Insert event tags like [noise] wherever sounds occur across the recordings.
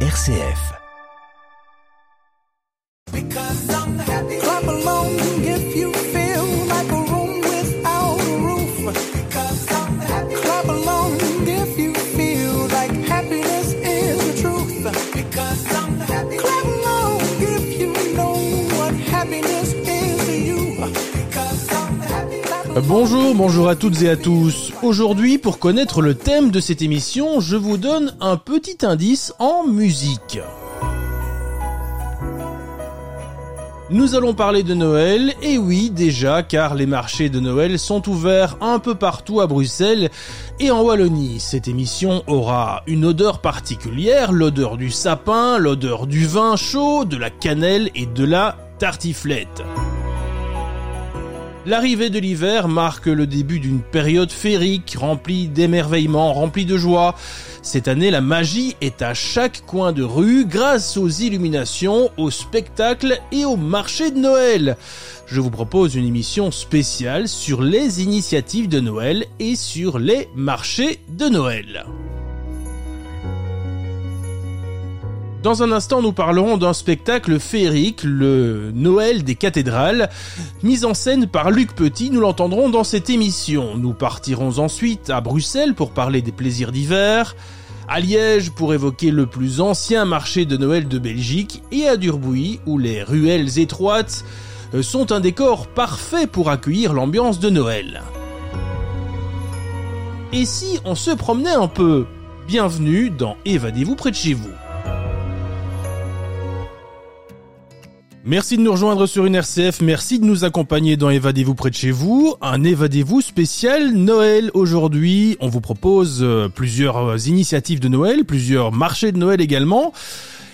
RCF. Bonjour, bonjour à toutes et à tous. Aujourd'hui, pour connaître le thème de cette émission, je vous donne un petit indice en musique. Nous allons parler de Noël, et oui déjà, car les marchés de Noël sont ouverts un peu partout à Bruxelles et en Wallonie. Cette émission aura une odeur particulière, l'odeur du sapin, l'odeur du vin chaud, de la cannelle et de la tartiflette. L'arrivée de l'hiver marque le début d'une période féerique remplie d'émerveillements, remplie de joie. Cette année, la magie est à chaque coin de rue grâce aux illuminations, aux spectacles et au marché de Noël. Je vous propose une émission spéciale sur les initiatives de Noël et sur les marchés de Noël. Dans un instant, nous parlerons d'un spectacle féerique, le Noël des cathédrales, mis en scène par Luc Petit, nous l'entendrons dans cette émission. Nous partirons ensuite à Bruxelles pour parler des plaisirs d'hiver, à Liège pour évoquer le plus ancien marché de Noël de Belgique, et à Durbuy où les ruelles étroites euh, sont un décor parfait pour accueillir l'ambiance de Noël. Et si on se promenait un peu? Bienvenue dans Évadez-vous près de chez vous. Merci de nous rejoindre sur une RCF, merci de nous accompagner dans Évadez-vous près de chez vous, un Évadez-vous spécial Noël aujourd'hui. On vous propose euh, plusieurs euh, initiatives de Noël, plusieurs marchés de Noël également.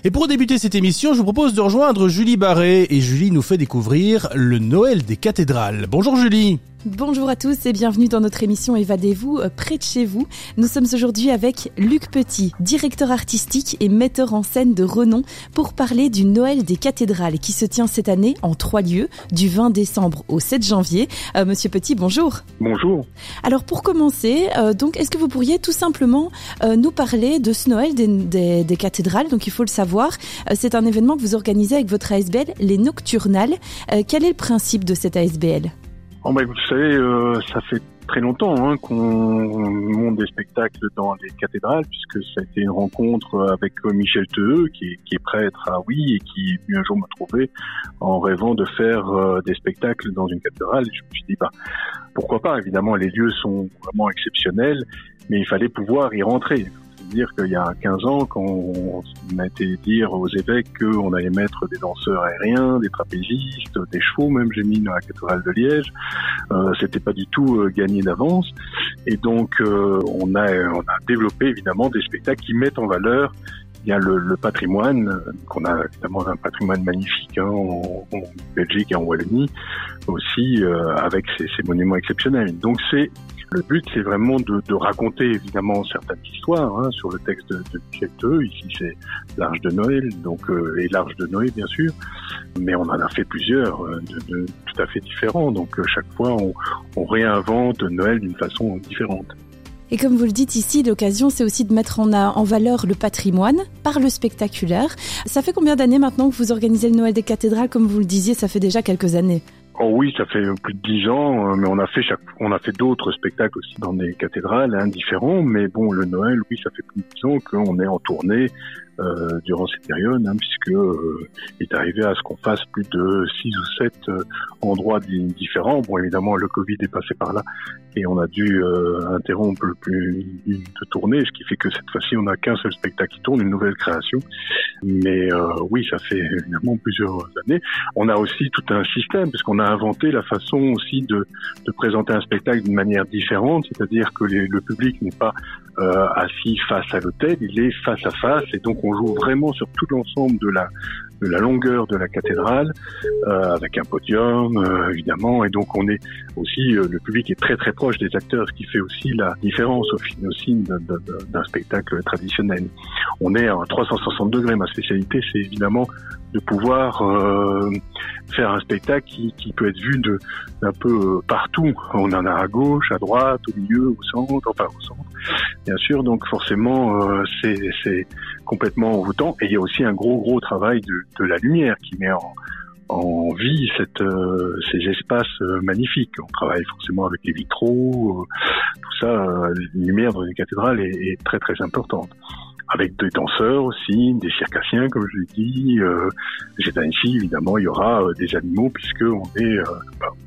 Et pour débuter cette émission, je vous propose de rejoindre Julie Barré et Julie nous fait découvrir le Noël des cathédrales. Bonjour Julie. Bonjour à tous et bienvenue dans notre émission Évadez-vous euh, près de chez vous. Nous sommes aujourd'hui avec Luc Petit, directeur artistique et metteur en scène de renom pour parler du Noël des cathédrales qui se tient cette année en trois lieux, du 20 décembre au 7 janvier. Euh, Monsieur Petit, bonjour. Bonjour. Alors pour commencer, euh, donc est-ce que vous pourriez tout simplement euh, nous parler de ce Noël des, des- des cathédrales? Donc il faut le savoir, c'est un événement que vous organisez avec votre ASBL, les Nocturnales. Quel est le principe de cette ASBL Oh, bah, vous savez, euh, ça fait très longtemps hein, qu'on monte des spectacles dans les cathédrales, puisque ça a été une rencontre avec euh, Michel Teheux, qui est, prêtre à Oui, et qui est venu un jour me trouver en rêvant de faire euh, des spectacles dans une cathédrale. Je me suis dit, bah, pourquoi pas? Évidemment, les lieux sont vraiment exceptionnels, mais il fallait pouvoir y rentrer. C'est-à-dire qu'il y a 15 ans, quand on a été dire aux évêques qu'on allait mettre des danseurs aériens, des trapézistes, des chevaux, même j'ai mis dans la cathédrale de Liège, euh, c'était pas du tout euh, gagné d'avance. Et donc, euh, on, a, développé évidemment des spectacles qui mettent en valeur eh bien le, patrimoine, qu'on a évidemment un patrimoine magnifique hein, en, Belgique et en Wallonie, aussi euh, avec ces monuments exceptionnels. Donc c'est le but, c'est vraiment de, raconter évidemment certaines histoires hein, sur le texte de, Theux. Ici, c'est l'Arche de Noël, donc euh, et l'Arche de Noé, bien sûr. Mais on en a fait plusieurs euh, tout à fait différents. Donc euh, chaque fois, on, réinvente Noël d'une façon différente. Et comme vous le dites ici, l'occasion, c'est aussi de mettre en valeur le patrimoine par le spectaculaire. Ça fait combien d'années maintenant que vous organisez le Noël des cathédrales Comme vous le disiez, ça fait déjà quelques années? Oh oui, ça fait plus de dix ans, euh, mais on a fait chaque, on a fait d'autres spectacles aussi dans des cathédrales hein, différents. Mais bon, le Noël, oui, ça fait plus de dix ans qu'on est en tournée euh, durant cette période, hein, puisque euh, il est arrivé à ce qu'on fasse plus de six ou sept euh, endroits di- différents. Bon, évidemment, le Covid est passé par là et on a dû euh, interrompre le plus de tournée, ce qui fait que cette fois-ci, on n'a qu'un seul spectacle qui tourne, une nouvelle création. Mais euh, oui, ça fait évidemment plusieurs années. On a aussi tout un système, puisqu'on a inventé la façon aussi de, de présenter un spectacle d'une manière différente, c'est-à-dire que les- le public n'est pas euh, assis face à l'hôtel, il est face à face, et donc on joue vraiment sur tout l'ensemble de la de la longueur de la cathédrale, euh, avec un podium euh, évidemment, et donc on est aussi euh, le public est très très proche des acteurs, ce qui fait aussi la différence au aussi d'un- d'un d'un spectacle traditionnel. On est à 360 degrés. Ma spécialité, c'est évidemment de pouvoir euh, faire un spectacle qui, qui peut être vu d'un peu euh, partout. On en a à gauche, à droite, au milieu, au centre, enfin au centre. bien sûr. Donc forcément, euh, c'est complètement envoûtant. Et il y a aussi un gros gros travail de, de la lumière qui met en, en vie cette, euh, ces espaces euh, magnifiques. On travaille forcément avec les vitraux, tout ça. la lumière dans les cathédrales est, est très très importante avec des danseurs aussi, des circassiens comme je l'ai dit. Euh, ici, évidemment, il y aura euh, des animaux puisque on est euh,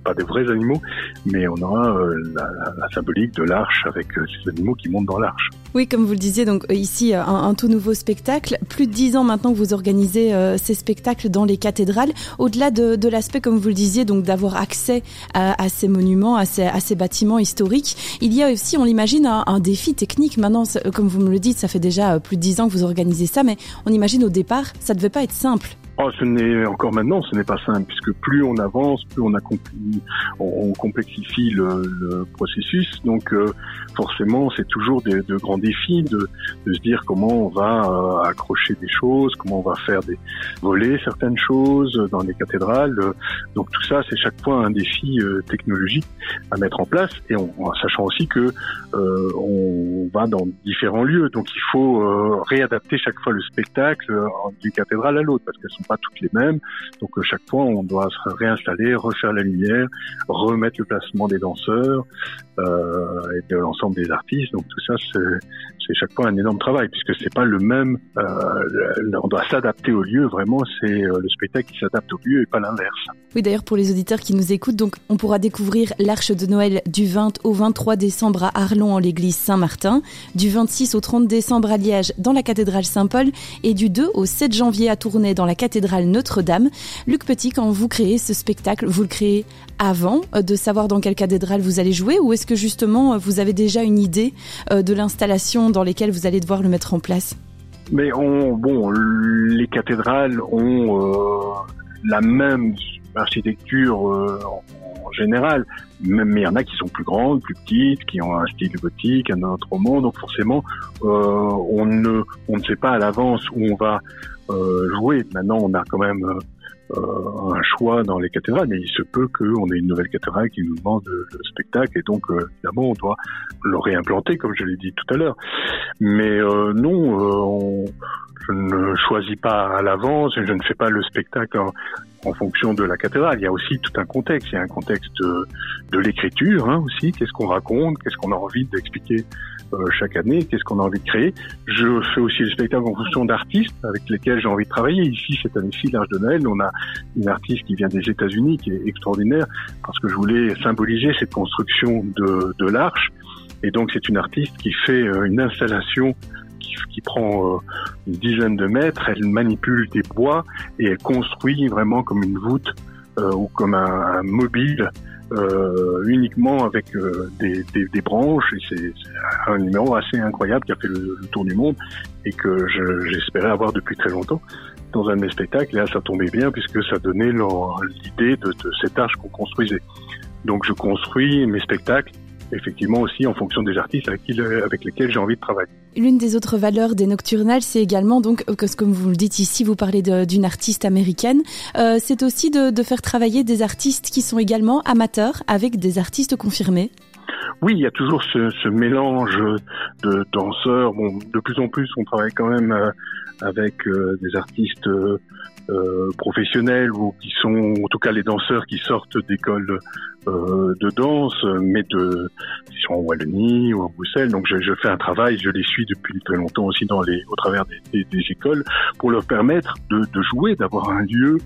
pas, des vrais animaux, mais on aura euh, la, symbolique de l'arche avec ces animaux qui montent dans l'arche. Oui, comme vous le disiez, donc ici un, tout nouveau spectacle. Plus de dix ans maintenant que vous organisez ces spectacles dans les cathédrales. Au-delà de, l'aspect, comme vous le disiez, donc d'avoir accès à, ces monuments, à ces, à ces, bâtiments historiques, il y a aussi, on l'imagine, un, un défi technique. Maintenant, comme vous me le dites, ça fait déjà plus de dix ans que vous organisez ça, mais on imagine au départ, ça devait pas être simple. Oh, ce n'est encore maintenant, ce n'est pas simple, puisque plus on avance, plus on, on, complexifie le, le, processus. Donc, euh, forcément, c'est toujours des, de grands défis de, de, se dire comment on va euh, accrocher des choses, comment on va faire des voler certaines choses dans les cathédrales. Donc, tout ça, c'est chaque fois un défi euh, technologique à mettre en place, et en sachant aussi que euh, on va dans différents lieux. Donc, il faut réadapter chaque fois le spectacle d'une cathédrale à l'autre, parce qu'elles sont pas toutes les mêmes. Donc euh, chaque fois, on doit se réinstaller, refaire la lumière, remettre le placement des danseurs euh, et de l'ensemble des artistes. Donc tout ça, c'est chaque fois un énorme travail puisque c'est pas le même. Euh, on doit s'adapter au lieu. Vraiment, c'est euh, le spectacle qui s'adapte au lieu et pas l'inverse. Oui, d'ailleurs, pour les auditeurs qui nous écoutent, donc on pourra découvrir l'Arche de Noël du 20 au 23 décembre à Arlon en l'église Saint-Martin, du 26 au 30 décembre à Liège dans la cathédrale Saint-Paul et du 2 au 7 janvier à Tournai dans la cathédrale notre-Dame. Luc Petit, quand vous créez ce spectacle, vous le créez avant euh, de savoir dans quelle cathédrale vous allez jouer ou est-ce que justement euh, vous avez déjà une idée euh, de l'installation dans lesquelles vous allez devoir le mettre en place? Mais on, bon, les cathédrales ont la même architecture en général, mais il y en a qui sont plus grandes, plus petites, qui ont un style gothique, un autre roman, donc forcément on ne on ne sait pas à l'avance où on va euh, jouer. Maintenant, on a quand même euh, un choix dans les cathédrales, mais il se peut qu'on ait une nouvelle cathédrale qui nous demande le, spectacle, et donc euh, évidemment, on doit le réimplanter, comme je l'ai dit tout à l'heure. Mais non, on, je ne choisis pas à l'avance, je ne fais pas le spectacle en, en, fonction de la cathédrale. Il y a aussi tout un contexte. Il y a un contexte de, de l'écriture hein, aussi. Qu'est-ce qu'on raconte? Qu'est-ce qu'on a envie d'expliquer? euh, chaque année, qu'est-ce qu'on a envie de créer. Je fais aussi le spectacle en fonction d'artistes avec lesquels j'ai envie de travailler. Ici, cette année-ci, l'Arche de Noël, on a une artiste qui vient des États-Unis, qui est extraordinaire, parce que je voulais symboliser cette construction de, de l'arche. Et donc, c'est une artiste qui fait euh, une installation qui, qui, prend euh, une dizaine de mètres, elle manipule des bois et elle construit vraiment comme une voûte euh, ou comme un, un mobile euh, uniquement avec euh, des, des, des, branches. Et c'est un numéro assez incroyable qui a fait le, le tour du monde et que j'espérais avoir depuis très longtemps dans un de mes spectacles. Et là, ça tombait bien puisque ça donnait l'idée de, de cette arche qu'on construisait. Donc, je construis mes spectacles effectivement aussi en fonction des artistes avec, qui, avec lesquels j'ai envie de travailler. L'une des autres valeurs des Nocturnales, c'est également, donc, euh, comme vous le dites ici, vous parlez d'une artiste américaine, euh, c'est aussi de, de, faire travailler des artistes qui sont également amateurs avec des artistes confirmés. Oui, il y a toujours ce, ce mélange de danseurs. Bon, de plus en plus, on travaille quand même euh, avec des artistes euh, professionnels ou qui sont, en tout cas, les danseurs qui sortent d'écoles euh, de danse, mais de, ils sont en Wallonie ou en Bruxelles. Donc, je, je, fais un travail, je les suis depuis très longtemps aussi dans les, au travers des, des, des écoles, pour leur permettre de, de jouer, d'avoir un lieu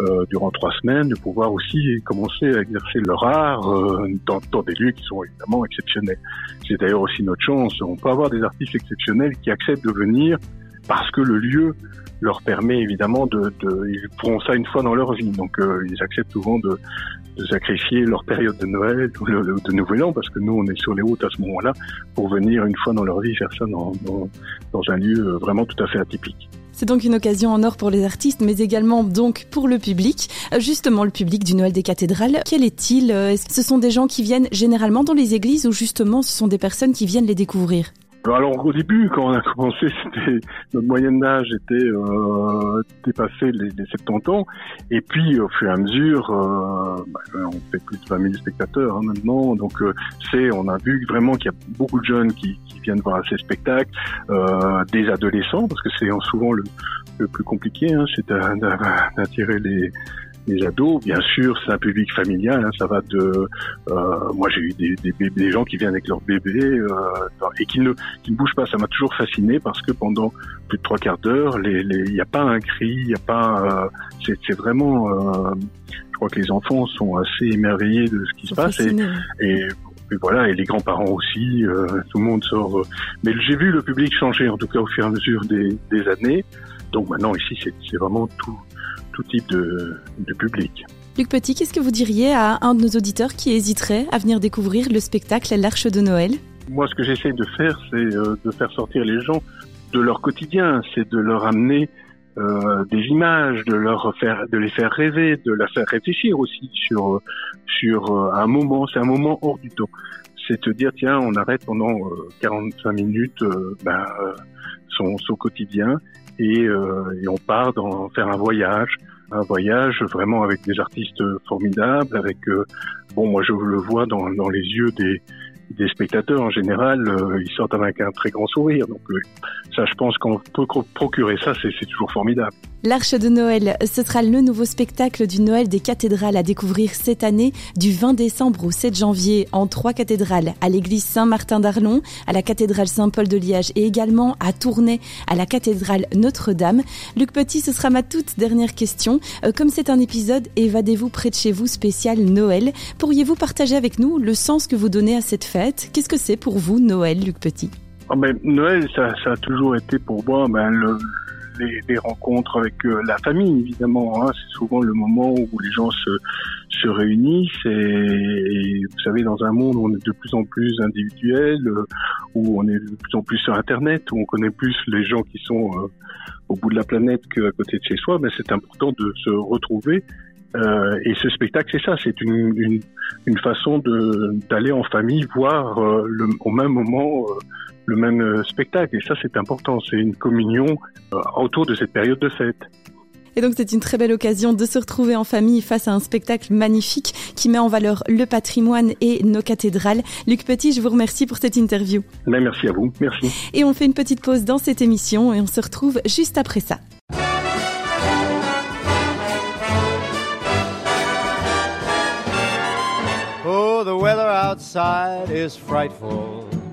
euh, durant trois semaines, de pouvoir aussi commencer à exercer leur art euh, dans, dans, des lieux qui sont évidemment exceptionnels. C'est d'ailleurs aussi notre chance. On peut avoir des artistes exceptionnels qui acceptent de venir parce que le lieu leur permet évidemment de, de, ils feront ça une fois dans leur vie, donc euh, ils acceptent souvent de, de, sacrifier leur période de Noël ou le, de Nouvel An, parce que nous on est sur les routes à ce moment-là, pour venir une fois dans leur vie faire ça dans, dans, dans un lieu euh, vraiment tout à fait atypique. C'est donc une occasion en or pour les artistes, mais également donc pour le public. Euh, justement, le public du Noël des cathédrales, quel est-il? Ce sont des gens qui viennent généralement dans les églises ou justement ce sont des personnes qui viennent les découvrir? Alors au début, quand on a [laughs] commencé, c'était notre moyenne d'âge était euh, dépassé les, les 70 ans, et puis au fur et à mesure, euh, bah, on fait plus de 20 000 spectateurs hein, maintenant, donc euh, c'est, on a vu vraiment qu'il y a beaucoup de jeunes qui, qui viennent voir ces spectacles, euh, des adolescents, parce que c'est souvent le, le plus compliqué, hein, c'est d'a- d'a- d'attirer les les ados, bien sûr, c'est un public familial. hein, ça va de, euh, moi j'ai eu des, des, bébés- des gens qui viennent avec leur bébé euh, et qui ne, qui ne bougent pas. Ça m'a toujours fasciné parce que pendant plus de trois quarts d'heure, les- les- il n'y a pas un cri, il n'y a pas, euh, c'est c'est vraiment, euh, je crois que les enfants sont assez émerveillés de ce qui se passe et, et, et voilà, et les grands-parents aussi, euh, tout le monde sort. euh. Mais j'ai vu le public changer, en tout cas au fur et à mesure des, des années. Donc maintenant ici, c'est c'est vraiment tout, tout type de, de public. Luc Petit, qu'est-ce que vous diriez à un de nos auditeurs qui hésiterait à venir découvrir le spectacle L'Arche de Noël? Moi, ce que j'essaie de faire, c'est euh, de faire sortir les gens de leur quotidien, c'est de leur amener euh, des images, de leur faire, de les faire rêver, de leur faire réfléchir aussi sur sur euh, un moment. C'est un moment hors du temps. C'est de dire tiens, on arrête pendant euh, 45 minutes ben, son son quotidien et, et on part dans faire un voyage, un voyage vraiment avec des artistes formidables, avec euh, bon moi je le vois dans les yeux des spectateurs en général, euh, ils sortent avec un très grand sourire. Donc euh, ça, je pense qu'on peut procurer ça, c'est toujours formidable. L'Arche de Noël, ce sera le nouveau spectacle du Noël des cathédrales à découvrir cette année du 20 décembre au 7 janvier en trois cathédrales, à l'église Saint-Martin d'Arlon, à la cathédrale Saint-Paul de Liège et également à Tournai, à la cathédrale Notre-Dame. Luc Petit, ce sera ma toute dernière question. Euh, comme c'est un épisode Évadez-vous près de chez vous spécial Noël, pourriez-vous partager avec nous le sens que vous donnez à cette fête? Qu'est-ce que c'est pour vous Noël, Luc Petit? Ben, Noël, ça, a toujours été pour moi les, rencontres avec euh, la famille, évidemment. Hein. C'est souvent le moment où les gens se, se réunissent et, vous savez, dans un monde où on est de plus en plus individuel, euh, où on est de plus en plus sur Internet, où on connaît plus les gens qui sont euh, au bout de la planète qu'à côté de chez soi, ben, c'est important de se retrouver. Et ce spectacle, c'est ça, c'est une, une, façon d'aller en famille voir au même moment le même euh, spectacle. Et ça, c'est important. C'est une communion euh, autour de cette période de fête. Et donc c'est une très belle occasion de se retrouver en famille face à un spectacle magnifique qui met en valeur le patrimoine et nos cathédrales. Luc Petit, je vous remercie pour cette interview. Mais merci à vous. Merci. Et on fait une petite pause dans cette émission et on se retrouve juste après ça. Oh, the weather outside is frightful,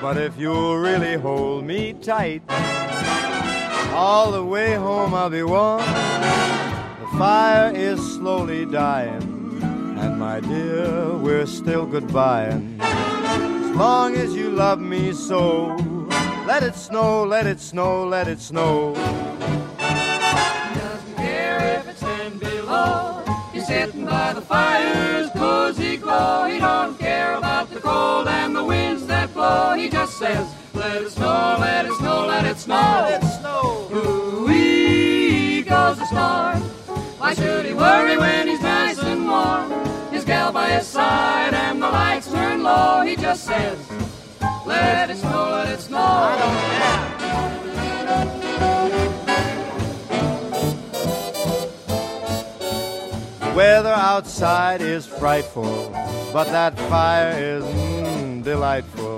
But if you'll really hold me tight, all the way home I'll be warm. The fire is slowly dying, and my dear, we're still goodbying. As long as you love me so, let it snow, let it snow, let it snow. doesn't care if it's ten below. He's sitting by the fire's cozy glow. He don't care about the cold and the winds that blow. He just says, let it snow, let it snow, let it snow. Let it snow. Ooh-wee goes the storm. Why should he worry when he's nice and warm? His gal by his side and the lights turn low. He just says, let it snow, let it snow. I don't care. The weather outside is frightful, but that fire is mm, delightful.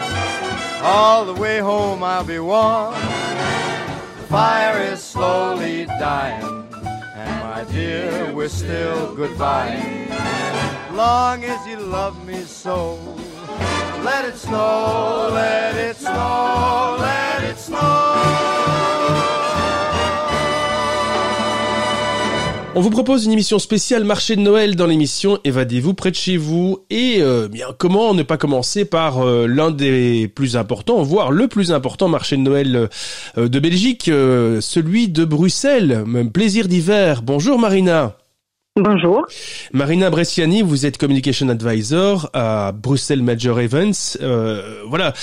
All the way home I'll be warm. The fire is slowly dying. And my dear, we're still goodbye. Long as you love me so. Let it snow, let it snow, let it snow. On vous propose une émission spéciale marché de Noël dans l'émission Évadez-vous près de chez vous. Et euh, bien comment ne pas commencer par euh, l'un des plus importants, voire le plus important marché de Noël euh, de Belgique, euh, celui de Bruxelles, même plaisir d'hiver. Bonjour Marina. Bonjour. Marina Bresciani, vous êtes Communication Advisor à Bruxelles Major Events. Euh, voilà.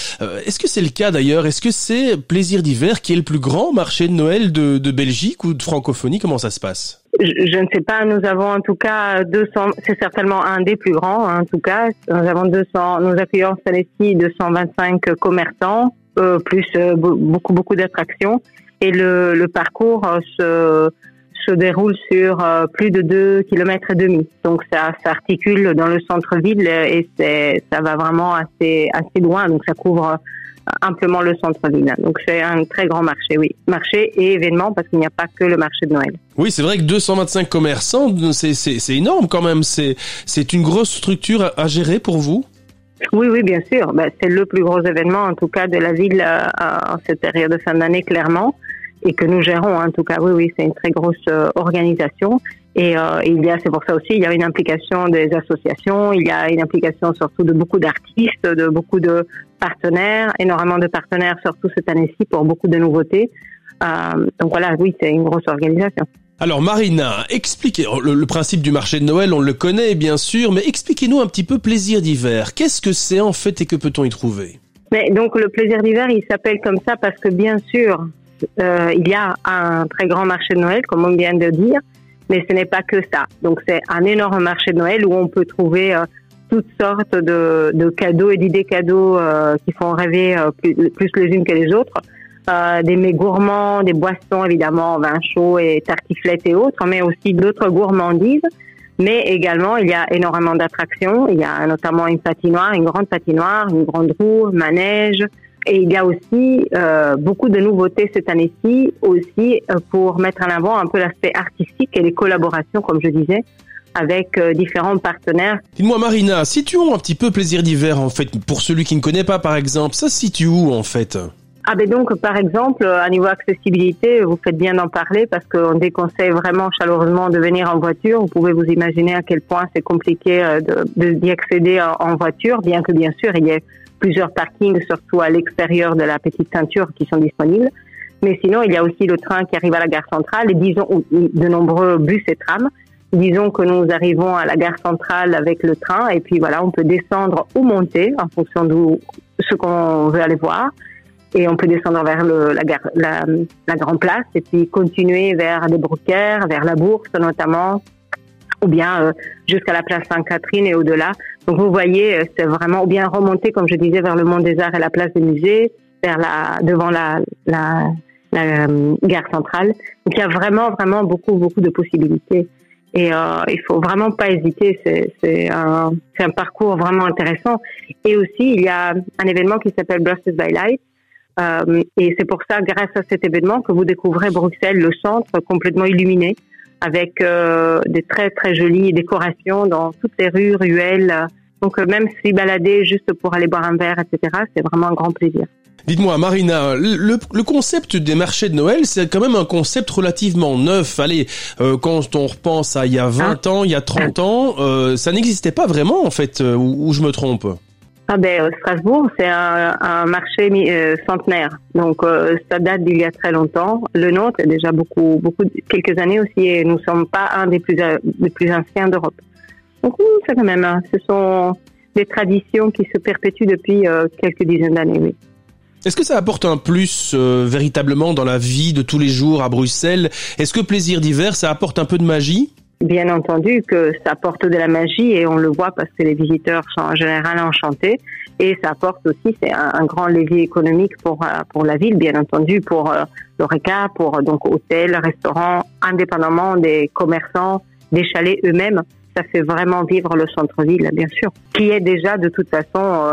Est-ce que c'est le cas d'ailleurs? Est-ce que c'est Plaisir d'hiver qui est le plus grand marché de Noël de, de Belgique ou de francophonie? Comment ça se passe? Je, ne sais pas, nous avons en tout cas 200, c'est certainement un des plus grands hein, en tout cas. Nous avons 200, nous accueillons année-ci 225 commerçants, euh, plus euh, be- beaucoup beaucoup d'attractions. Et le, le parcours euh, se, se déroule sur euh, plus de 2 km et demi. Donc ça s'articule dans le centre-ville et ça va vraiment assez, assez loin. Donc ça couvre amplement le centre-ville. Donc c'est un très grand marché, oui. Marché et événement parce qu'il n'y a pas que le marché de Noël. Oui, c'est vrai que 225 commerçants, c'est- c'est c'est énorme quand même. C'est c'est une grosse structure à, à gérer pour vous? Oui, oui, bien sûr. Ben, c'est le plus gros événement, en tout cas, de la ville euh, en cette période de fin d'année, clairement, et que nous gérons. En tout cas, oui, oui, c'est une très grosse euh, organisation. Et euh, il y a, c'est pour ça aussi, il y a une implication des associations, il y a une implication surtout de beaucoup d'artistes, de beaucoup de partenaires, énormément de partenaires, surtout cette année-ci, pour beaucoup de nouveautés. Euh, donc voilà, oui, c'est une grosse organisation. Alors Marina, expliquez oh, le, le principe du marché de Noël, on le connaît bien sûr, mais expliquez-nous un petit peu plaisir d'hiver. Qu'est-ce que c'est en fait et que peut-on y trouver? Mais donc le plaisir d'hiver, il s'appelle comme ça parce que bien sûr, euh, il y a un très grand marché de Noël, comme on vient de dire, mais ce n'est pas que ça. Donc c'est un énorme marché de Noël où on peut trouver euh, toutes sortes de, de cadeaux et d'idées cadeaux euh, qui font rêver euh, plus, plus les unes que les autres. Des mets gourmands, des boissons évidemment, vin chaud et tartiflettes et autres, mais aussi d'autres gourmandises. Mais également, il y a énormément d'attractions. Il y a notamment une patinoire, une grande patinoire, une grande roue, manège. Et il y a aussi euh, beaucoup de nouveautés cette année-ci, aussi euh, pour mettre en avant un peu l'aspect artistique et les collaborations, comme je disais, avec euh, différents partenaires. Dites-moi Marina, situons un petit peu plaisir d'hiver en fait, pour celui qui ne connaît pas par exemple, ça se situe où en fait? Ah ben donc, par exemple, à niveau accessibilité, vous faites bien d'en parler parce qu'on déconseille vraiment chaleureusement de venir en voiture. Vous pouvez vous imaginer à quel point c'est compliqué d'y accéder en voiture, bien que bien sûr il y ait plusieurs parkings, surtout à l'extérieur de la petite ceinture, qui sont disponibles. Mais sinon, il y a aussi le train qui arrive à la gare centrale et disons de nombreux bus et trams. Disons que nous arrivons à la gare centrale avec le train et puis voilà, on peut descendre ou monter en fonction de ce qu'on veut aller voir et on peut descendre vers la, gare, Place et puis continuer vers des Brookers, vers la Bourse notamment, ou bien euh, jusqu'à la place Sainte-Catherine et au-delà. Donc vous voyez, euh, c'est vraiment, ou bien remonter, comme je disais, vers le Mont des Arts et la place des musées, vers la, devant la, la, la euh, gare centrale. Donc il y a vraiment, vraiment beaucoup, beaucoup de possibilités. Et euh, il faut vraiment pas hésiter. C'est, un, un parcours vraiment intéressant. Et aussi, il y a un événement qui s'appelle Brussels by Light. Euh, et c'est pour ça, grâce à cet événement, que vous découvrez Bruxelles, le centre complètement illuminé, avec euh, des très très jolies décorations dans toutes les rues, ruelles. Donc euh, même s'y balader juste pour aller boire un verre, etc., c'est vraiment un grand plaisir. Dites-moi Marina, le, le concept des marchés de Noël, c'est quand même un concept relativement neuf. Allez, euh, quand on repense à il y a 20 ans, il y a 30 ans, euh, ça n'existait pas vraiment en fait, euh, ou, ou je me trompe? Ah ben euh, Strasbourg, c'est un, marché euh, centenaire, donc euh, ça date d'il y a très longtemps. Le nôtre est déjà beaucoup, beaucoup, quelques années aussi, et nous sommes pas un des plus, des plus anciens d'Europe. Donc c'est quand même, hein, ce sont des traditions qui se perpétuent depuis quelques dizaines d'années. Oui. Est-ce que ça apporte un plus véritablement dans la vie de tous les jours à Bruxelles? Est-ce que plaisir d'hiver, ça apporte un peu de magie? Bien entendu que ça apporte de la magie et on le voit parce que les visiteurs sont en général enchantés. Et ça apporte aussi c'est un, grand levier économique pour euh, pour la ville bien entendu pour euh, l'Oreca pour euh, donc hôtels restaurants indépendamment des commerçants des chalets eux-mêmes. Ça fait vraiment vivre le centre-ville bien sûr qui est déjà de toute façon euh,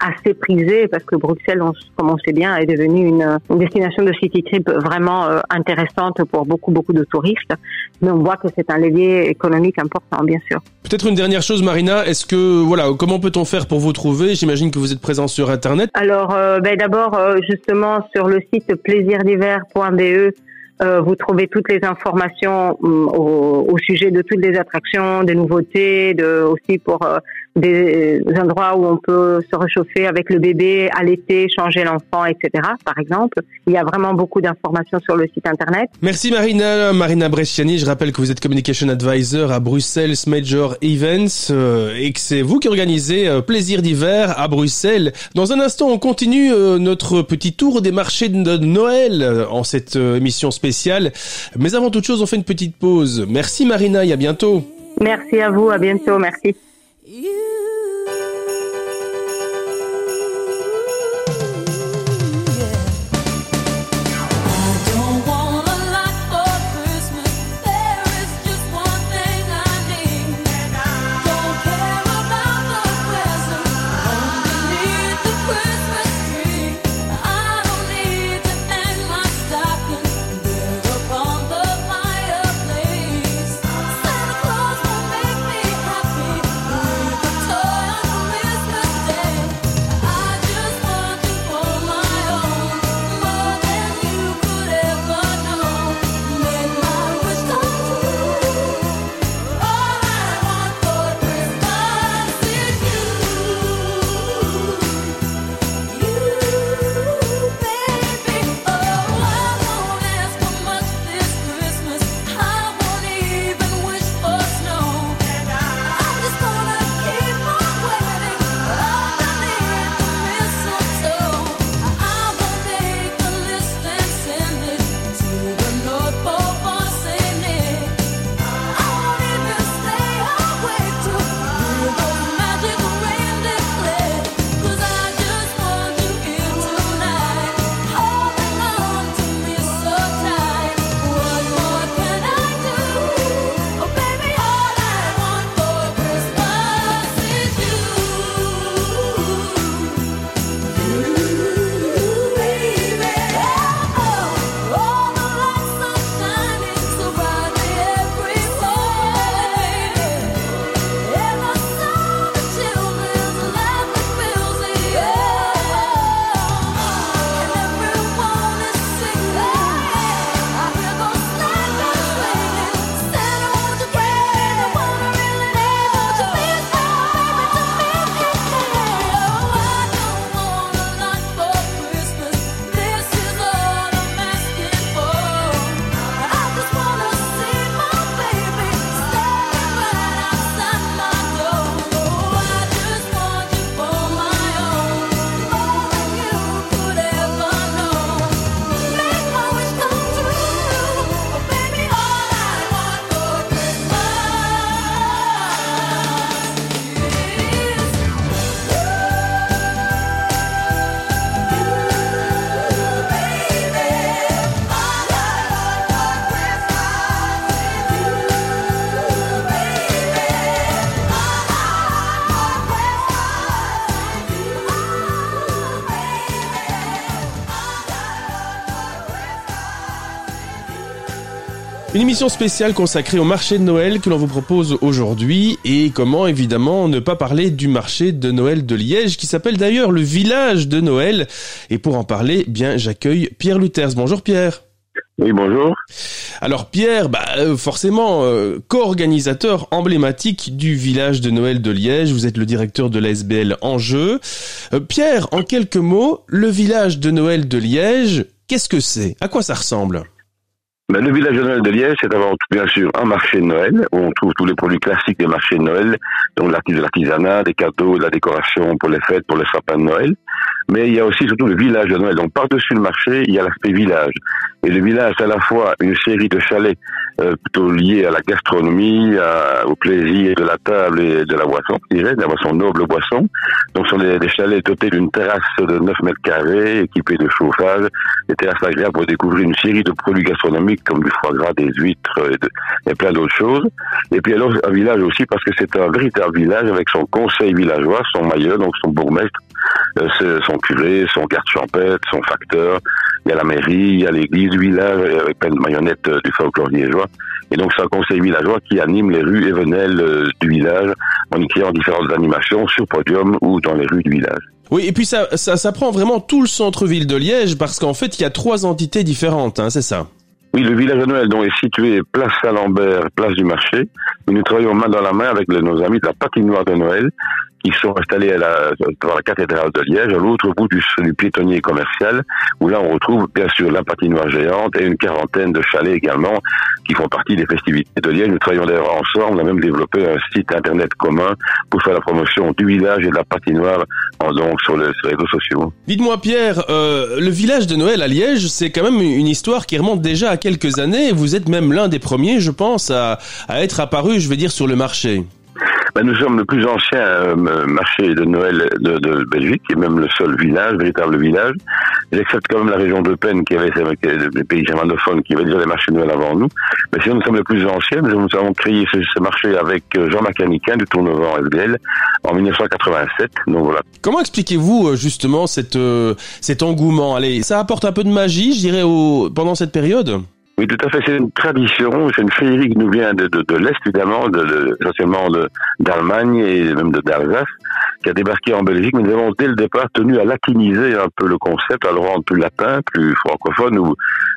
assez prisé parce que Bruxelles, on, comme on sait bien, est devenue une, une destination de city trip vraiment euh, intéressante pour beaucoup beaucoup de touristes. Mais on voit que c'est un levier économique important, bien sûr. Peut-être une dernière chose, Marina. Est-ce que voilà, comment peut-on faire pour vous trouver? J'imagine que vous êtes présent sur Internet. Alors, euh, ben, d'abord, euh, justement, sur le site plaisirdiver.be, euh, vous trouvez toutes les informations hum, au, sujet de toutes les attractions, des nouveautés, aussi pour euh, des endroits où on peut se réchauffer avec le bébé, allaiter, changer l'enfant, etc. Par exemple, il y a vraiment beaucoup d'informations sur le site internet. Merci Marina, Marina Bresciani. Je rappelle que vous êtes Communication Advisor à Bruxelles Major Events euh, et que c'est vous qui organisez Plaisir d'hiver à Bruxelles. Dans un instant, on continue notre petit tour des marchés de Noël en cette émission spéciale. Mais avant toute chose, on fait une petite pause. Merci Marina et à bientôt. Merci à vous, à bientôt, merci. Une émission spéciale consacrée au marché de Noël que l'on vous propose aujourd'hui et comment évidemment ne pas parler du marché de Noël de Liège qui s'appelle d'ailleurs le village de Noël et pour en parler bien j'accueille Pierre Luthers. Bonjour Pierre. Oui, bonjour. Alors Pierre, bah, euh, forcément, euh, co-organisateur emblématique du village de Noël de Liège, vous êtes le directeur de l'ASBL Enjeu. Euh, Pierre, en quelques mots, le village de Noël de Liège, qu'est-ce que c'est? À quoi ça ressemble? Ben, le village de Noël de Liège, c'est avant tout, bien sûr, un marché de Noël, où on trouve tous les produits classiques des marchés de Noël, donc l'artisanat, des cadeaux, de la décoration pour les fêtes, pour le sapin de Noël. Mais il y a aussi surtout le village de Noël. Donc, par-dessus le marché, il y a l'aspect village. Et le village, à la fois une série de chalets euh, plutôt liés à la gastronomie, à- au plaisir de la table et de la boisson, je dirais, de la noble boisson. Donc, ce sont des, chalets dotés d'une terrasse de 9 mètres carrés, équipés de chauffage, des terrasses agréables pour découvrir une série de produits gastronomiques comme du foie gras, des huîtres et, plein d'autres choses. Et puis alors, un village aussi parce que c'est un véritable village avec son conseil villageois, son maillot, donc son bourgmestre, euh, son curé, son garde champêtre, son facteur. Il y a la mairie, il y a l'église du village euh, avec plein de marionnettes euh, du folklore liégeois. Et donc c'est un conseil villageois qui anime les rues et venelles euh, du village en y créant différentes animations sur podium ou dans les rues du village. Oui, et puis ça, ça, ça prend vraiment tout le centre-ville de Liège parce qu'en fait, il y a trois entités différentes, hein, c'est ça? Oui, le village de Noël dont est situé place Saint-Lambert, place du marché. Et nous travaillons main dans la main avec nos amis de la patinoire de Noël qui sont installés à la, devant la cathédrale de Liège, à l'autre bout du, du piétonnier commercial, où là on retrouve bien sûr la patinoire géante et une quarantaine de chalets également qui font partie des festivités de Liège. Nous travaillons d'ailleurs ensemble, on a même développé un site internet commun pour faire la promotion du village et de la patinoire en, donc sur, sur les réseaux sociaux. Dites-moi Pierre, euh, le village de Noël à Liège, c'est quand même une histoire qui remonte déjà à quelques années. Vous êtes même l'un des premiers, je pense, à, à être apparu, je vais dire, sur le marché. Ben, nous sommes le plus ancien euh, marché de Noël de, Belgique, et même le seul village, véritable village. J'accepte quand même la région de Pen, qui avait est des pays germanophones, qui avaient déjà des marchés de Noël avant nous. Mais sinon, nous sommes les plus anciens. Nous avons créé ce, marché avec euh, Jean-Marc du Tournevent FDL en 1987. Donc voilà. Comment expliquez-vous euh, justement euh, cet engouement? Allez, ça apporte un peu de magie, je dirais, au, pendant cette période? Oui, tout à fait. C'est une tradition, c'est une féerie qui nous vient de, de, de l'Est, évidemment, de, de, essentiellement d'Allemagne et même de d'Alsace, qui a débarqué en Belgique. Mais nous avons, dès le départ, tenu à latiniser un peu le concept, à le rendre plus latin, plus francophone, ou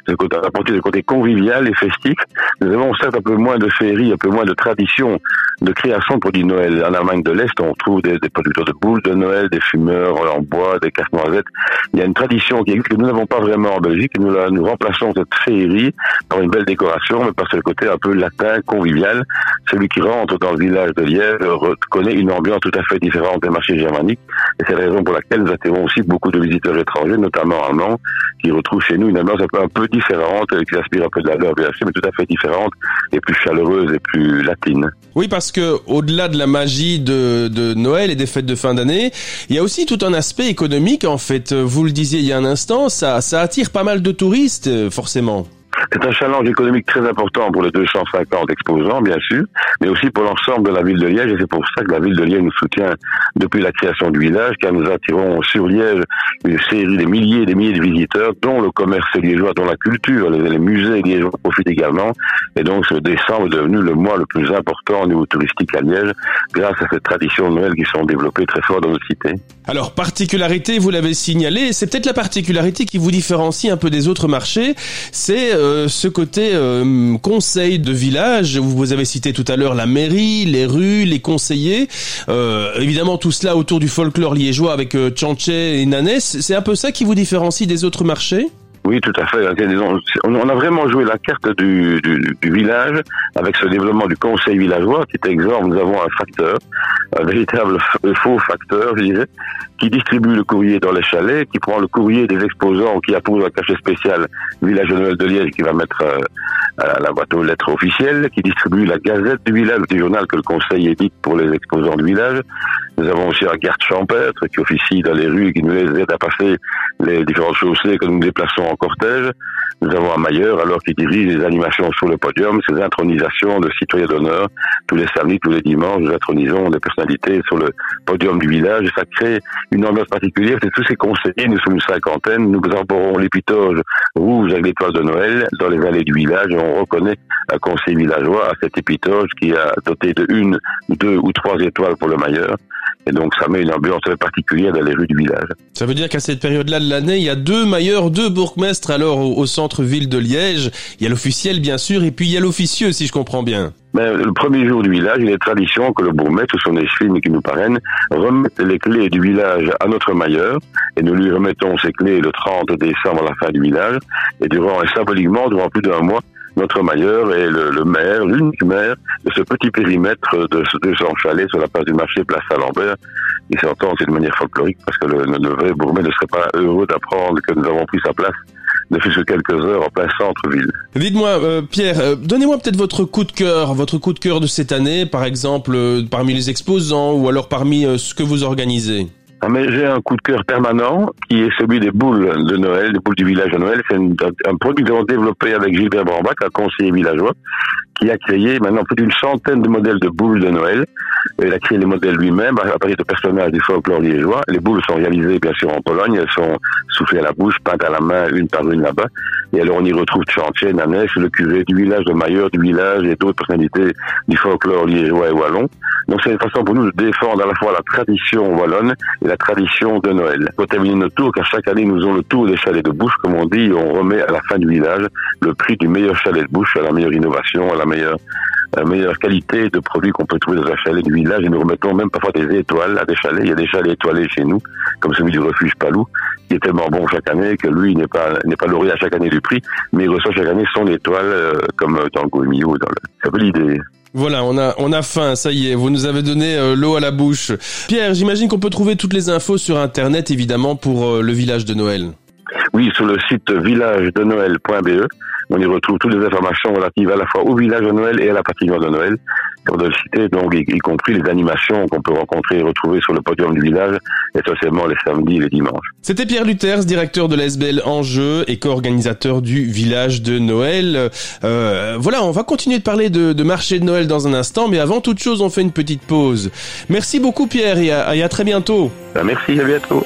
à apporter le côté convivial et festif. Nous avons certes un peu moins de féerie, un peu moins de tradition de création de produits Noël. En Allemagne de l'Est, on trouve des, producteurs de boules de Noël, des fumeurs en bois, des casse-noisettes. Il y a une tradition qui existe que nous n'avons pas vraiment en Belgique. Et nous, la- remplaçons cette féerie par une belle décoration, mais par ce côté un peu latin, convivial. Celui qui rentre dans le village de Liège reconnaît une ambiance tout à fait différente des marchés germaniques. Et c'est la raison pour laquelle nous attirons aussi beaucoup de visiteurs étrangers, notamment allemands, qui retrouvent chez nous une ambiance un peu, un peu différente, qui aspire un peu de la leur, bien mais tout à fait différente, et plus chaleureuse et plus latine. Oui, parce que au-delà de la magie de, de Noël et des fêtes de fin d'année, il y a aussi tout un aspect économique. En fait, vous le disiez il y a un instant, ça, ça attire pas mal de touristes, forcément. C'est un challenge économique très important pour les 250 exposants, bien sûr, mais aussi pour l'ensemble de la ville de Liège. Et c'est pour ça que la ville de Liège nous soutient depuis la création du village, car nous attirons sur Liège une série de milliers et des milliers de visiteurs, dont le commerce liégeois, dont la culture, les, musées liégeois profitent également. Et donc, ce décembre est devenu le mois le plus important au niveau touristique à Liège, grâce à ces traditions de Noël qui sont développées très fort dans notre cité. Alors, particularité, vous l'avez signalé, c'est peut-être la particularité qui vous différencie un peu des autres marchés, c'est euh, ce côté euh, conseil de village. Vous, avez cité tout à l'heure la mairie, les rues, les conseillers. Euh, évidemment, tout cela autour du folklore liégeois avec euh, Tchanché et Nanès. C'est un peu ça qui vous différencie des autres marchés? Oui, tout à fait. On a vraiment joué la carte du, du, village avec ce développement du conseil villageois. Petit exemple, nous avons un facteur, un véritable faux facteur, je dirais, qui distribue le courrier dans les chalets, qui prend le courrier des exposants, qui appose un cachet spécial Village de Noël de Liège, qui va mettre euh, à la boîte aux lettres officielles, qui distribue la gazette du village, du journal que le conseil édite pour les exposants du village. Nous avons aussi un garde champêtre qui officie dans les rues et qui nous aide à passer les différentes chaussées que nous déplaçons en cortège. Nous avons un mailleur alors qui dirige les animations sur le podium, ces intronisations de citoyens d'honneur. Tous les samedis, tous les dimanches, nous intronisons des personnalités sur le podium du village. Ça crée une ambiance particulière. C'est tous ces conseillers, nous sommes une cinquantaine. Nous arborons l'épitoge rouge avec l'étoile de Noël dans les allées du village on reconnaît un conseil villageois à cet épitoge qui a doté de une, deux ou trois étoiles pour le mailleur. Et donc ça met une ambiance très particulière dans les rues du village. Ça veut dire qu'à cette période-là de l'année, il y a deux mailleurs, deux bourgmestres alors au, centre-ville de Liège. Il y a l'officiel bien sûr et puis il y a l'officieux si je comprends bien. Mais le premier jour du village, il est tradition que le bourgmestre ou son échevine qui nous parraine remette les clés du village à notre mailleur et nous lui remettons ces clés le 30 décembre à la fin du village et durant et symboliquement durant plus d'un mois notre mailleur est le, le maire, l'unique maire de ce petit périmètre de ce 200 chalets sur la place du marché Place Saint-Lambert. Il s'entend de manière folklorique parce que le, le vrai bourgmestre ne serait pas heureux d'apprendre que nous avons pris sa place ne fait que quelques heures en plein centre-ville. Dites-moi, euh, Pierre, euh, donnez-moi peut-être votre coup de cœur, votre coup de cœur de cette année, par exemple, euh, parmi les exposants ou alors parmi euh, ce que vous organisez. Ah, mais j'ai un coup de cœur permanent qui est celui des boules de Noël, des boules du village de Noël. C'est un produit que nous avons développé avec Gilbert Brambach, un conseiller villageois, qui a créé maintenant plus d'une centaine de modèles de boules de Noël. Il a créé les modèles lui-même à partir de personnages du folklore liégeois. Les boules sont réalisées bien sûr en Pologne, elles sont soufflées à la bouche, peintes à la main, une par une là-bas. Et alors on y retrouve Chantier, Nanès, le curé du village de Mailleur, du village et d'autres personnalités du folklore liégeois et wallon. Donc c'est une façon pour nous de défendre à la fois la tradition wallonne et la tradition de Noël. Pour terminer notre tour, car chaque année nous faisons le tour des chalets de bouche, comme on dit, on remet à la fin du village le prix du meilleur chalet de bouche, à la meilleure innovation, à la meilleure, la meilleure qualité de produits qu'on peut trouver dans un chalet du village. Et nous remettons même parfois des étoiles à des chalets. Il y a des chalets étoilés chez nous, comme celui du refuge Palou, qui est tellement bon chaque année que lui n'est pas n'est pas lauréat chaque année du prix, mais il reçoit chaque année son étoile, euh, comme dans le Goemio. Dans le... C'est un peu l'idée. Voilà, on a on a faim, ça y est, vous nous avez donné euh, l'eau à la bouche. Pierre, j'imagine qu'on peut trouver toutes les infos sur internet évidemment pour euh, le village de Noël. Oui, sur le site villagedenoël.be, on y retrouve toutes les informations relatives à la fois au village de Noël et à la patinoire de Noël, comme de le citer, donc y, y compris les animations qu'on peut rencontrer et retrouver sur le podium du village, essentiellement les samedis et les dimanches. C'était Pierre Luthers, directeur de l'ASBL Angers et co-organisateur du village de Noël. Euh, voilà, on va continuer de parler de, de marché de Noël dans un instant, mais avant toute chose, on fait une petite pause. Merci beaucoup Pierre et à, et à très bientôt. Ben, merci, à bientôt.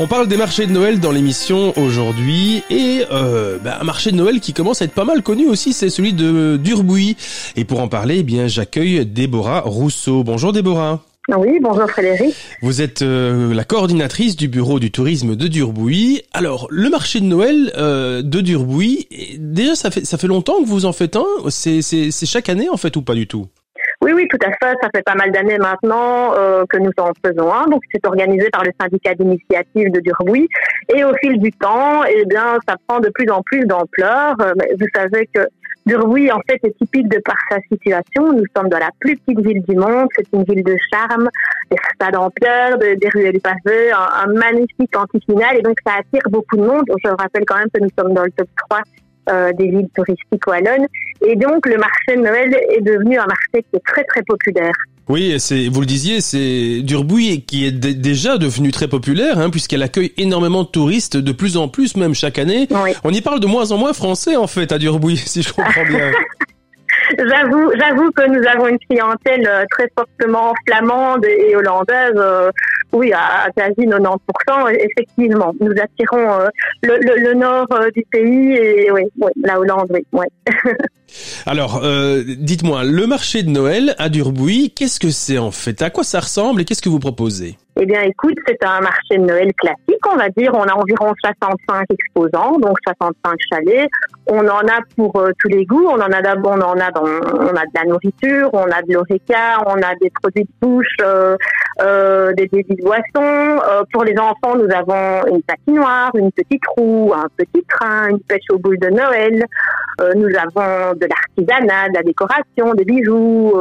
On parle des marchés de Noël dans l'émission aujourd'hui et euh, bah, un marché de Noël qui commence à être pas mal connu aussi, c'est celui de Durbouy. Et pour en parler, eh bien j'accueille Déborah Rousseau. Bonjour Déborah. Oui, bonjour Frédéric. Vous êtes euh, la coordinatrice du bureau du tourisme de Durbouy. Alors, le marché de Noël euh, de Durbouy, déjà ça fait ça fait longtemps que vous en faites un. C'est chaque année en fait ou pas du tout? Oui, oui, tout à fait. Ça fait pas mal d'années maintenant euh, que nous en faisons un. Donc, c'est organisé par le syndicat d'initiative de Durbouy. Et au fil du temps, eh bien, ça prend de plus en plus d'ampleur. Euh, Vous savez que Durbouy, en fait, est typique de par sa situation. Nous sommes dans la plus petite ville du monde. C'est une ville de charme, des stades en pierre, de- des ruelles pavées, un, un magnifique antifinal. Et donc, ça attire beaucoup de monde. Je rappelle quand même que nous sommes dans le top 3 euh, des villes touristiques wallonnes. Et donc, le marché de Noël est devenu un marché qui est très, très populaire. Oui, c'est vous le disiez, c'est Durbouy qui est dé- déjà devenu très populaire, hein, puisqu'elle accueille énormément de touristes, de plus en plus même chaque année. Oui. On y parle de moins en moins français en fait à Durbouy, [laughs] si je comprends bien. [laughs] J'avoue, j'avoue que nous avons une clientèle euh, très fortement flamande et hollandaise. euh, oui, à, quasi 90%. Effectivement, nous attirons euh, le, le- le nord euh, du pays et oui, oui, la Hollande, oui. ouais. [laughs] Alors, euh, dites-moi, le marché de Noël à Durbouy, qu'est-ce que c'est en fait? À quoi ça ressemble et qu'est-ce que vous proposez? Eh bien, écoute, c'est un marché de Noël classique, on va dire. On a environ 65 exposants, donc 65 chalets. On en a pour euh, tous les goûts. On en a d'abord, on en a on a de la nourriture, on a de l'oreca, on a des produits de bouche, euh, euh, des débits de boissons. Pour les enfants, nous avons une patinoire, une petite roue, un petit train, une pêche aux boules de Noël. Nous avons de l'artisanat, de la décoration, des bijoux.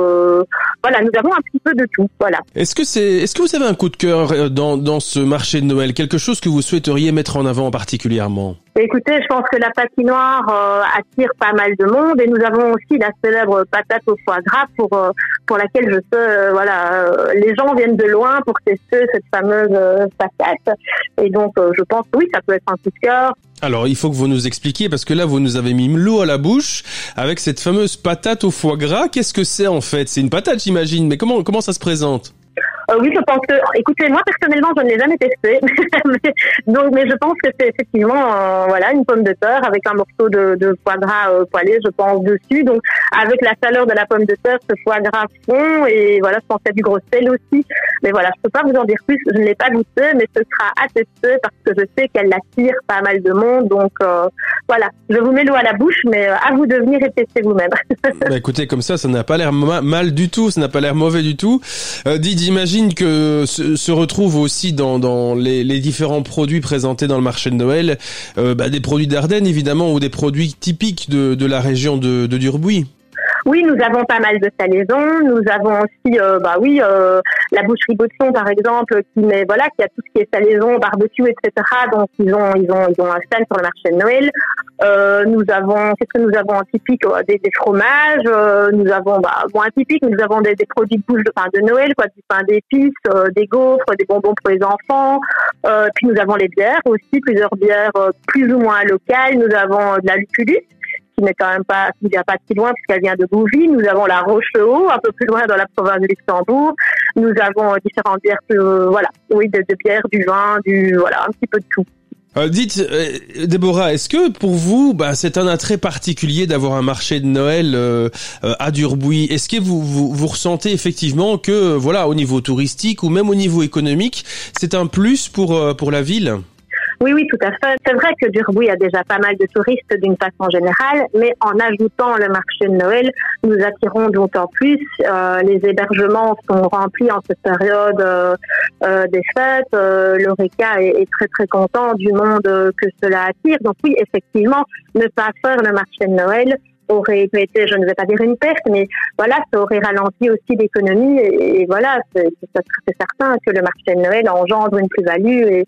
voilà, nous avons un petit peu de tout. Voilà. Est-ce que c'est, est-ce que vous avez un coup de cœur euh, dans dans ce marché de Noël, quelque chose que vous souhaiteriez mettre en avant particulièrement? Écoutez, je pense que la patinoire euh, attire pas mal de monde et nous avons aussi la célèbre patate au foie gras pour euh, pour laquelle je sais euh, voilà les gens viennent de loin pour tester cette fameuse patate et donc je pense que oui ça peut être un coup de cœur. Alors, il faut que vous nous expliquiez parce que là, vous nous avez mis l'eau à la bouche avec cette fameuse patate au foie gras. Qu'est-ce que c'est en fait? C'est une patate, j'imagine. Mais comment comment ça se présente? Euh, oui, je pense que écoutez moi personnellement je ne l'ai jamais testé. [laughs] Mais, donc mais je pense que c'est effectivement euh, voilà une pomme de terre avec un morceau de, de foie gras euh, poêlé je pense dessus. Donc avec la chaleur de la pomme de terre ce foie gras fond et voilà je pense a du gros sel aussi. Mais voilà je peux pas vous en dire plus. Je ne l'ai pas goûté mais ce sera à tester parce que je sais qu'elle attire pas mal de monde. Donc euh, voilà. Je vous mets l'eau à la bouche mais euh, à vous de venir et tester vous-même. [laughs] Bah, écoutez, comme ça, ça n'a pas l'air ma- mal du tout, ça n'a pas l'air mauvais du tout. Euh, Did, j'imagine que se, retrouvent aussi dans, les, différents produits présentés dans le marché de Noël, euh, bah, des produits d'Ardennes évidemment ou des produits typiques de, la région de, de Durbouy. Oui, nous avons pas mal de salaisons. Nous avons aussi, euh, bah oui, euh, la boucherie Baudson, par exemple, qui met, voilà, qui a tout ce qui est salaison, barbecue, etc. Donc ils ont, ils ont, ils ont un stand sur le marché de Noël. Euh, nous avons, qu'est-ce que nous avons en typique euh, des, des fromages. euh, nous avons, bah, bon, un typique, nous avons des, des produits de bouche de pain de Noël, quoi, du pain d'épices, des gaufres, des bonbons pour les enfants. Puis nous avons les bières aussi, plusieurs bières plus ou moins locales. Nous avons de la luculus qui n'est quand même pas, qui vient pas si loin puisqu'elle vient de Bouvy. Nous avons la Roche-Haut, un peu plus loin dans la province de Luxembourg. Nous avons euh, différentes bières, euh, voilà, oui, de, de du vin, du, voilà, un petit peu de tout. Euh, dites, Déborah, est-ce que pour vous, bah, c'est un attrait particulier d'avoir un marché de Noël à Durbouy? Est-ce que vous, vous, vous ressentez effectivement que, voilà, au niveau touristique ou même au niveau économique, c'est un plus pour pour la ville? Oui, oui, tout à fait. C'est vrai que Durbouy a déjà pas mal de touristes d'une façon générale, mais en ajoutant le marché de Noël, nous attirons d'autant plus. Euh, les hébergements sont remplis en cette période euh, euh, des fêtes. Euh, L'ORECA est, est très très content du monde que cela attire. Donc oui, effectivement, ne pas faire le marché de Noël aurait été, je ne vais pas dire une perte, mais voilà, ça aurait ralenti aussi l'économie. Et, voilà, c'est certain que le marché de Noël engendre une plus-value et,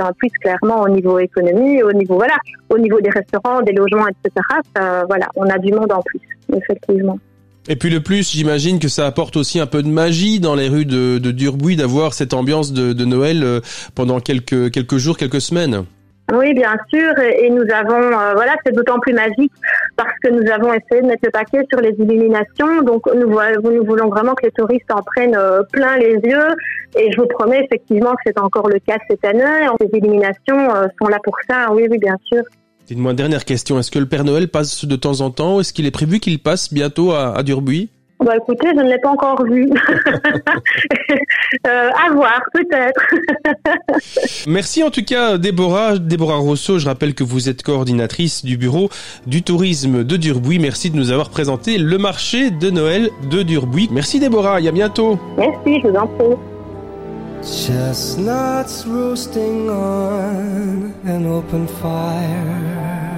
en plus clairement au niveau économie, au niveau voilà, au niveau des restaurants, des logements, etc. voilà, on a du monde en plus, effectivement. Et puis le plus, j'imagine que ça apporte aussi un peu de magie dans les rues de, de Durbouy d'avoir cette ambiance de, de Noël euh, pendant quelques quelques jours, quelques semaines. Oui, bien sûr, et nous avons, euh, voilà, c'est d'autant plus magique parce que nous avons essayé de mettre le paquet sur les illuminations. Donc, nous, nous voulons vraiment que les touristes en prennent euh, plein les yeux. Et je vous promets effectivement que c'est encore le cas cette année. Les illuminations euh, sont là pour ça. Oui, oui, bien sûr. Dites-moi, dernière question, est-ce que le Père Noël passe de temps en temps est-ce qu'il est prévu qu'il passe bientôt à, à Durbuy Bah, écoutez, je ne l'ai pas encore vu. [laughs] euh, à voir, peut-être. [laughs] Merci en tout cas Déborah, Déborah Rousseau, je rappelle que vous êtes coordinatrice du bureau du tourisme de Durbuy. Merci de nous avoir présenté le marché de Noël de Durbuy. Merci Déborah, et à bientôt. Merci, je vous en prie. Chestnuts roasting on an open fire.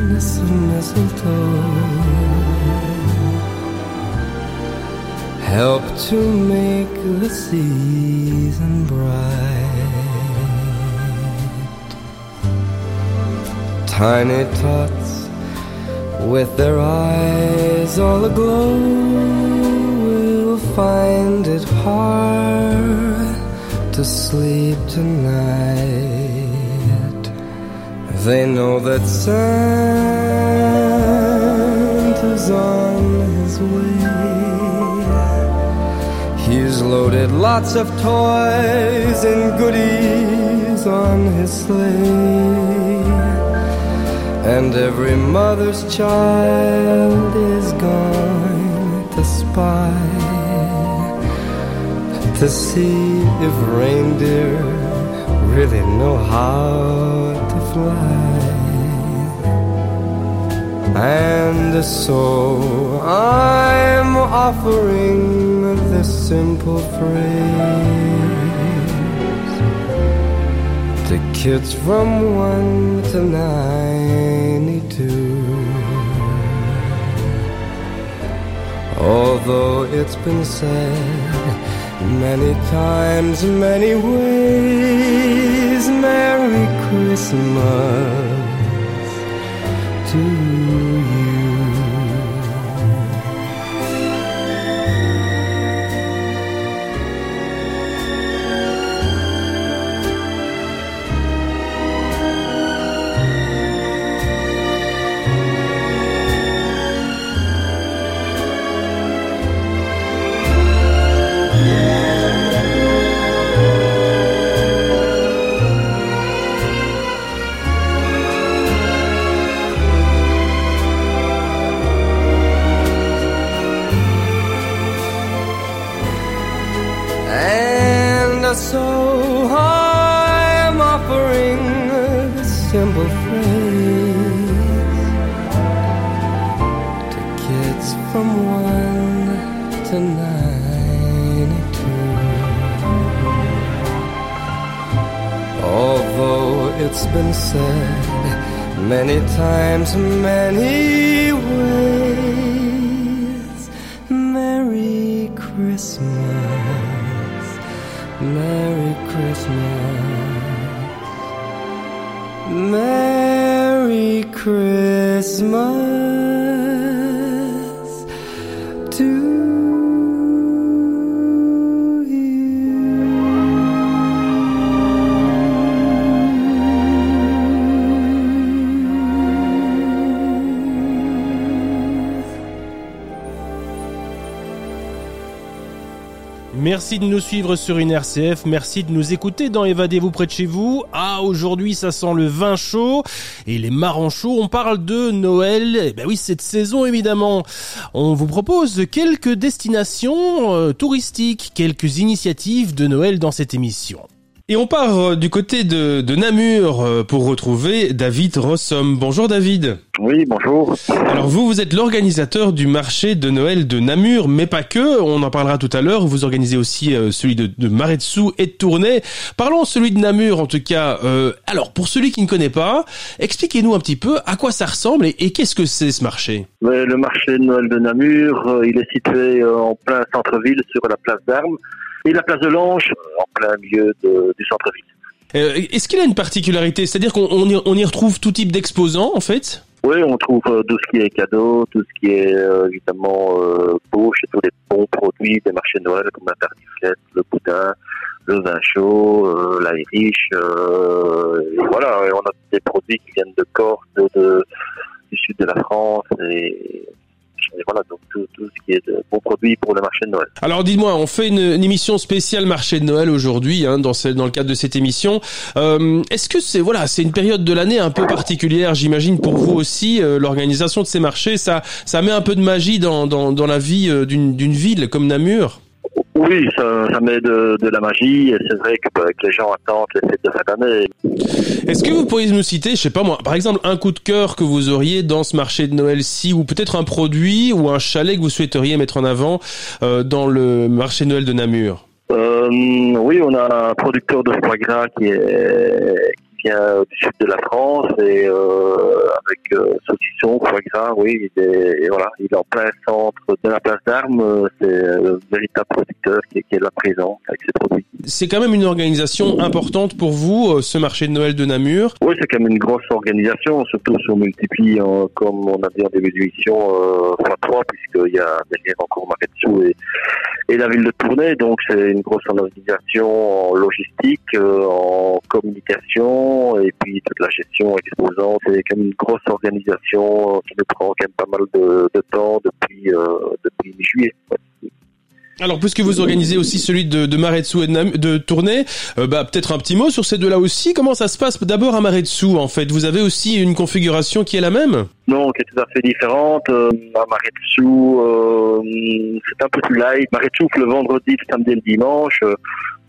help to make the season bright. Tiny tots with their eyes all aglow will find it hard to sleep tonight. They know that Santa's on his way. He's loaded lots of toys and goodies on his sleigh. And every mother's child is going to spy to see if reindeer really know how fly. And so I'm offering this simple phrase to kids from 1 to 92. Although it's been said many times, many ways, Merry Christmas to you. So I'm offering a simple phrase to kids from one to ninety-two. Although it's been said many times, many ways, Merry Christmas. Merry Christmas. Merry Christmas Merci de nous suivre sur une RCF, merci de nous écouter dans Évadez-vous près de chez vous. Ah, aujourd'hui ça sent le vin chaud et les marrons chauds, on parle de Noël, eh ben oui cette saison évidemment. On vous propose quelques destinations euh, touristiques, quelques initiatives de Noël dans cette émission. Et on part euh, du côté de, de Namur euh, pour retrouver David Rossom. Bonjour David. Oui, bonjour. Alors vous, vous êtes l'organisateur du marché de Noël de Namur, mais pas que, on en parlera tout à l'heure. Vous organisez aussi euh, celui de, de Maretsu et de Tournai. Parlons celui de Namur en tout cas. Euh, alors pour celui qui ne connaît pas, expliquez-nous un petit peu à quoi ça ressemble et, et qu'est-ce que c'est ce marché? Le marché de Noël de Namur, il est situé en plein centre-ville sur la place d'Armes et la place de Lange euh, en plein milieu de- du centre-ville. Euh, Est-ce qu'il a une particularité? C'est-à-dire qu'on on y, on y retrouve tout type d'exposants en fait? Oui, on trouve euh, tout ce qui est cadeau, tout ce qui est euh, évidemment euh, beau chez tous les bons produits des marchés de Noël comme la tartiflette, le boudin, le vin chaud, euh, l'Irish. Euh, et voilà, et on a des produits qui viennent de Corse, de, de- du sud de la France et, et voilà, donc tout, tout ce qui est de bons produits pour le marché de Noël. Alors dites-moi, on fait une, une émission spéciale marché de Noël aujourd'hui, hein, dans, ce- dans le cadre de cette émission. Euh, Est-ce que c'est voilà, c'est une période de l'année un peu particulière, j'imagine pour vous aussi, euh, l'organisation de ces marchés, ça, ça met un peu de magie dans, dans, dans la vie euh, d'une d'une ville comme Namur. Oui, ça, ça met de, de la magie et c'est vrai que, bah, que les gens attendent les fêtes de fin d'année. Est-ce que vous pourriez nous citer, je sais pas moi, par exemple un coup de cœur que vous auriez dans ce marché de Noël-ci, ou peut-être un produit ou un chalet que vous souhaiteriez mettre en avant euh, dans le marché de Noël de Namur? Euh, oui, on a un producteur de foie gras qui, est, vient du sud de la France et euh, avec euh, saucisson, foie gras, oui, il est, et voilà, il est en plein centre de la place d'Armes. euh, C'est un véritable producteur qui, qui est là présent avec ses produits. C'est quand même une organisation importante pour vous, euh, ce marché de Noël de Namur. Oui, c'est quand même une grosse organisation, surtout si on multiplie, euh, comme on a dit en début d'émission, euh, fois 3, puisqu'il y a derrière encore Maretsu et, et la ville de Tournai. Donc, c'est une grosse organisation en logistique, euh, en communication, et puis toute la gestion exposante. C'est quand même une grosse organisation euh, qui nous prend quand même pas mal de, de temps depuis, euh, depuis mi-juillet. Ouais. Alors, puisque vous organisez aussi celui de, de Maretsu et de, de Tournai, euh, bah, peut-être un petit mot sur ces deux-là aussi. Comment ça se passe d'abord à Maretsu, en fait? Vous avez aussi une configuration qui est la même? Non, qui est tout à fait différente. Euh, à Maretsu, euh, c'est un peu plus light. Maretsu, le vendredi, le samedi et le dimanche.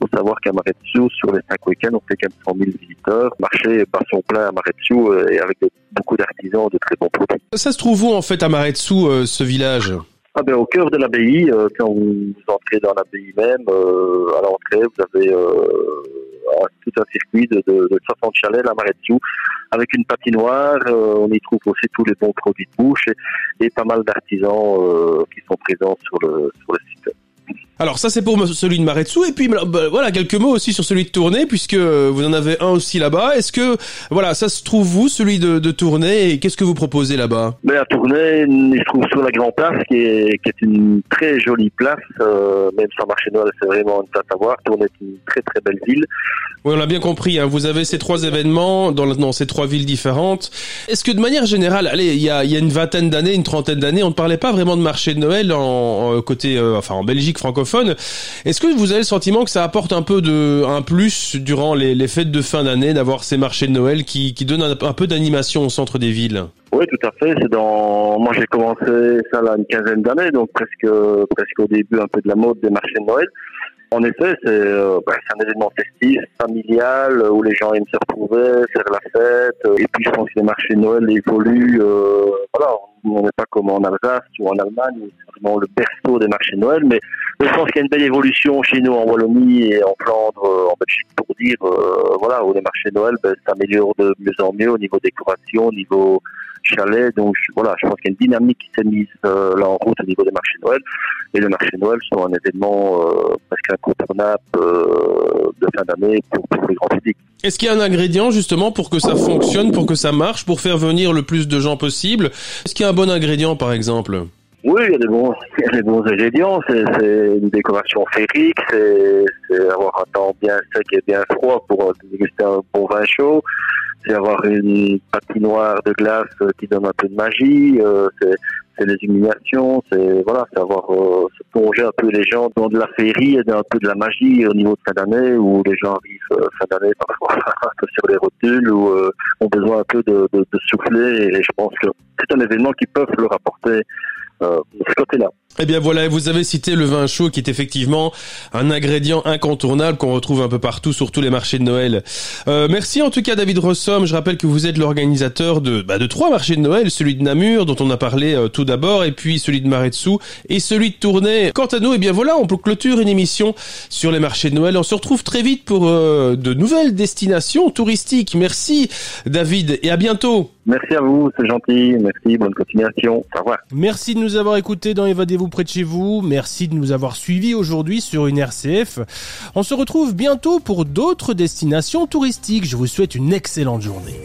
Euh, faut savoir qu'à Maretsu, sur les cinq week-ends, on fait quand même 100 000 visiteurs. Marché bat son plein à Maretsu euh, et avec de- beaucoup d'artisans de très bons produits. Ça se trouve où, en fait, à Maretsu, euh, ce village? Ah ben, au cœur de l'abbaye, euh, quand vous entrez dans l'abbaye même, euh, à l'entrée, vous avez euh, tout un circuit de, de, de 60 chalets à Maretsu, avec une patinoire. euh, on y trouve aussi tous les bons produits de bouche et, et pas mal d'artisans euh, qui sont présents sur le, sur le site. Alors ça c'est pour celui de Maretsu et puis bah, voilà quelques mots aussi sur celui de Tournai puisque vous en avez un aussi là-bas. Est-ce que voilà ça se trouve vous celui de, de Tournai et qu'est-ce que vous proposez là-bas? Mais à Tournai, il se trouve sur la Grand Place, qui est, qui est une très jolie place. euh, même sans marché Noël, c'est vraiment une place à voir. Tournai est une très très belle ville. Oui on l'a bien compris. Hein, vous avez ces trois événements dans, dans ces trois villes différentes. Est-ce que de manière générale, allez il y a, y a une vingtaine d'années, une trentaine d'années, on ne parlait pas vraiment de marché de Noël en, en côté euh, enfin en Belgique francophone. Est-ce que vous avez le sentiment que ça apporte un peu de un plus durant les, fêtes de fin d'année d'avoir ces marchés de Noël qui, qui donnent un, peu d'animation au centre des villes? Oui, tout à fait. C'est dans. Moi, j'ai commencé ça là une quinzaine d'années, donc presque presque au début un peu de la mode des marchés de Noël. En effet, c'est euh, bah, un événement festif, familial, où les gens aiment se retrouver, faire la fête. Et puis, je pense que les marchés de Noël évoluent. euh, voilà, on n'est pas comme en Alsace ou en Allemagne, c'est vraiment le berceau des marchés de Noël, mais je pense qu'il y a une belle évolution chez nous en Wallonie et en Flandre, euh, en Belgique, pour dire, euh, voilà, où les marchés de Noël ben, s'améliorent de mieux en mieux au niveau décoration, au niveau chalet. Donc voilà, je pense qu'il y a une dynamique qui s'est mise euh, là en route au niveau des marchés Noël. Et les marchés de Noël sont un événement presque incontournable de fin d'année pour, pour le grand public. Est-ce qu'il y a un ingrédient justement pour que ça fonctionne, pour que ça marche, pour faire venir le plus de gens possible? Est-ce qu'il y a un bon ingrédient par exemple? Oui, il y a des bons, [laughs] il y a des bons ingrédients. C'est, une décoration féerique, c'est, avoir un temps bien sec et bien froid pour euh, déguster un bon vin chaud. C'est avoir une patinoire de glace qui donne un peu de magie. euh, c'est, les illuminations. C'est voilà, c'est avoir euh, plonger un peu les gens dans de la féerie et un peu de la magie au niveau de fin d'année où les gens arrivent euh, fin d'année parfois [laughs] sur les rotules ou euh, ont besoin un peu de, de, de souffler. Et je pense que c'est un événement qui peut leur apporter euh, ce côté-là. Eh bien voilà, vous avez cité le vin chaud qui est effectivement un ingrédient incontournable qu'on retrouve un peu partout sur tous les marchés de Noël. Euh, merci en tout cas David Rossom, je rappelle que vous êtes l'organisateur de, bah, de trois marchés de Noël, celui de Namur dont on a parlé euh, tout d'abord et puis celui de Maretsu et celui de Tournai. Quant à nous, eh bien voilà, on peut clôturer une émission sur les marchés de Noël. On se retrouve très vite pour euh, de nouvelles destinations touristiques. Merci David et à bientôt. Merci à vous, c'est gentil. Merci, bonne continuation. Au revoir. Merci de nous avoir écoutés dans Près de chez vous. Merci de nous avoir suivis aujourd'hui sur une RCF. On se retrouve bientôt pour d'autres destinations touristiques. Je vous souhaite une excellente journée.